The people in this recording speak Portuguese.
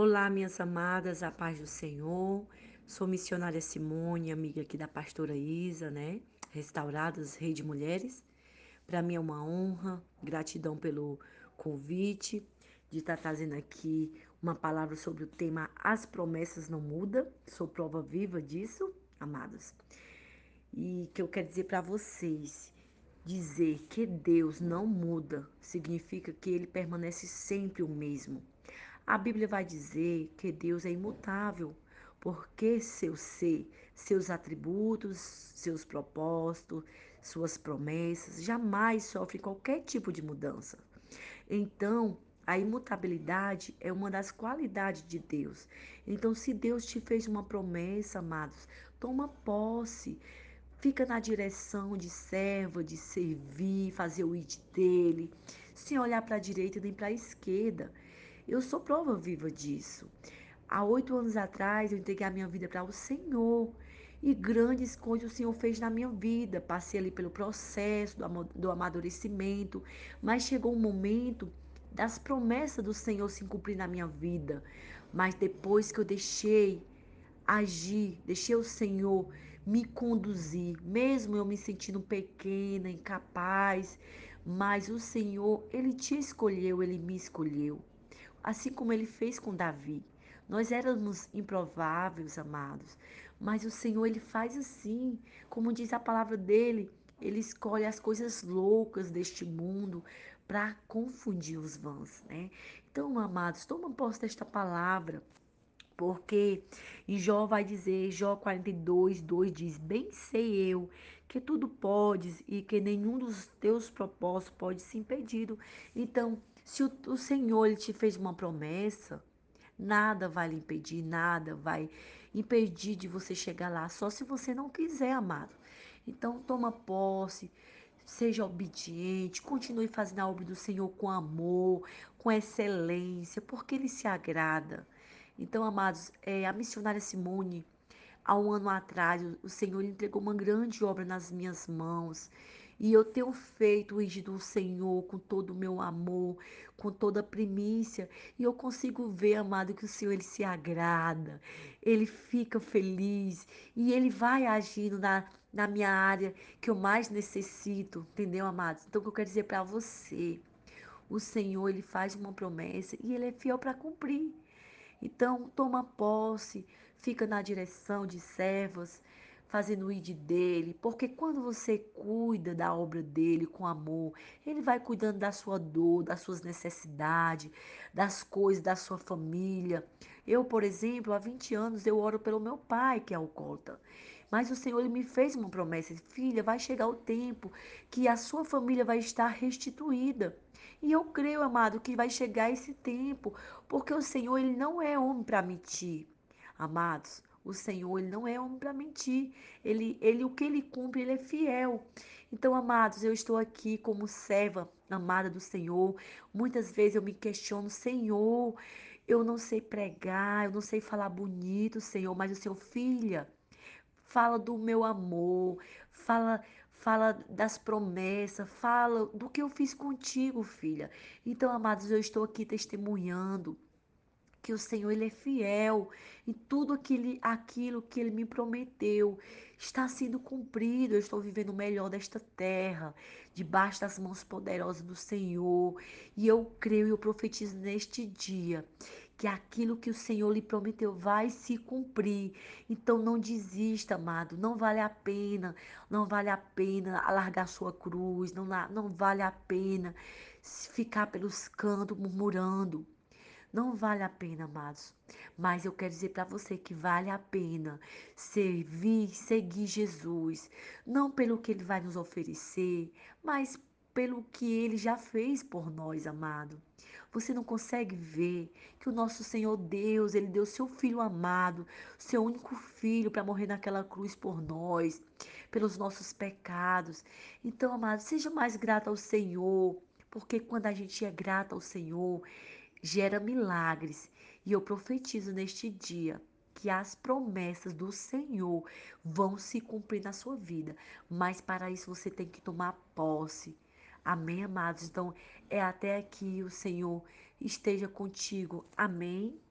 Olá, minhas amadas, a paz do Senhor. Sou missionária Simone, amiga aqui da pastora Isa, né? Restauradas Rede Mulheres. Para mim é uma honra, gratidão pelo convite de estar tá trazendo aqui uma palavra sobre o tema As promessas não mudam. Sou prova viva disso, amados. E que eu quero dizer para vocês, dizer que Deus não muda significa que ele permanece sempre o mesmo. A Bíblia vai dizer que Deus é imutável, porque seu ser, seus atributos, seus propósitos, suas promessas jamais sofrem qualquer tipo de mudança. Então, a imutabilidade é uma das qualidades de Deus. Então, se Deus te fez uma promessa, amados, toma posse. Fica na direção de serva, de servir, fazer o id dele, sem olhar para a direita nem para a esquerda. Eu sou prova viva disso. Há oito anos atrás, eu entreguei a minha vida para o Senhor. E grandes coisas o Senhor fez na minha vida. Passei ali pelo processo do amadurecimento. Mas chegou um momento das promessas do Senhor se cumprir na minha vida. Mas depois que eu deixei agir, deixei o Senhor me conduzir, mesmo eu me sentindo pequena, incapaz, mas o Senhor, ele te escolheu, ele me escolheu assim como ele fez com Davi. Nós éramos improváveis, amados, mas o Senhor ele faz assim, como diz a palavra dele, ele escolhe as coisas loucas deste mundo para confundir os vãos, né? Então, amados, toma posse desta palavra, porque em Jó vai dizer, Jó 42, 2 diz: Bem sei eu que tudo podes e que nenhum dos teus propósitos pode ser impedido. Então, se o, o Senhor te fez uma promessa, nada vai lhe impedir, nada vai impedir de você chegar lá, só se você não quiser, amado. Então, toma posse, seja obediente, continue fazendo a obra do Senhor com amor, com excelência, porque Ele se agrada. Então, amados, é, a missionária Simone, há um ano atrás, o Senhor entregou uma grande obra nas minhas mãos. E eu tenho feito o índio do Senhor com todo o meu amor, com toda a primícia. E eu consigo ver, amado, que o Senhor ele se agrada, ele fica feliz e ele vai agindo na, na minha área que eu mais necessito, entendeu, amados? Então, o que eu quero dizer para você? O Senhor, ele faz uma promessa e ele é fiel para cumprir. Então, toma posse, fica na direção de servos, fazendo o id dele, porque quando você cuida da obra dele com amor, ele vai cuidando da sua dor, das suas necessidades, das coisas da sua família. Eu, por exemplo, há 20 anos eu oro pelo meu pai, que é alcoólatra. Mas o Senhor ele me fez uma promessa, filha, vai chegar o tempo que a sua família vai estar restituída. E eu creio, amado, que vai chegar esse tempo, porque o Senhor ele não é homem para mentir. Amados, o Senhor, ele não é homem para mentir. Ele, ele, o que ele cumpre, ele é fiel. Então, amados, eu estou aqui como serva amada do Senhor. Muitas vezes eu me questiono, Senhor, eu não sei pregar, eu não sei falar bonito, Senhor, mas o Senhor, filha, fala do meu amor, fala fala das promessas, fala do que eu fiz contigo, filha. Então, amados, eu estou aqui testemunhando que o Senhor ele é fiel e tudo aquilo, aquilo que ele me prometeu está sendo cumprido. Eu estou vivendo o melhor desta terra, debaixo das mãos poderosas do Senhor. E eu creio e eu profetizo neste dia que aquilo que o Senhor lhe prometeu vai se cumprir. Então não desista, amado. Não vale a pena, não vale a pena alargar sua cruz, não, não vale a pena ficar pelos cantos murmurando. Não vale a pena, amados. Mas eu quero dizer para você que vale a pena servir, seguir Jesus, não pelo que ele vai nos oferecer, mas pelo que ele já fez por nós, amado. Você não consegue ver que o nosso Senhor Deus, ele deu seu filho amado, seu único filho para morrer naquela cruz por nós, pelos nossos pecados. Então, amado, seja mais grato ao Senhor, porque quando a gente é grato ao Senhor, gera milagres. E eu profetizo neste dia que as promessas do Senhor vão se cumprir na sua vida. Mas para isso você tem que tomar posse. Amém, amados? Então, é até que o Senhor esteja contigo. Amém.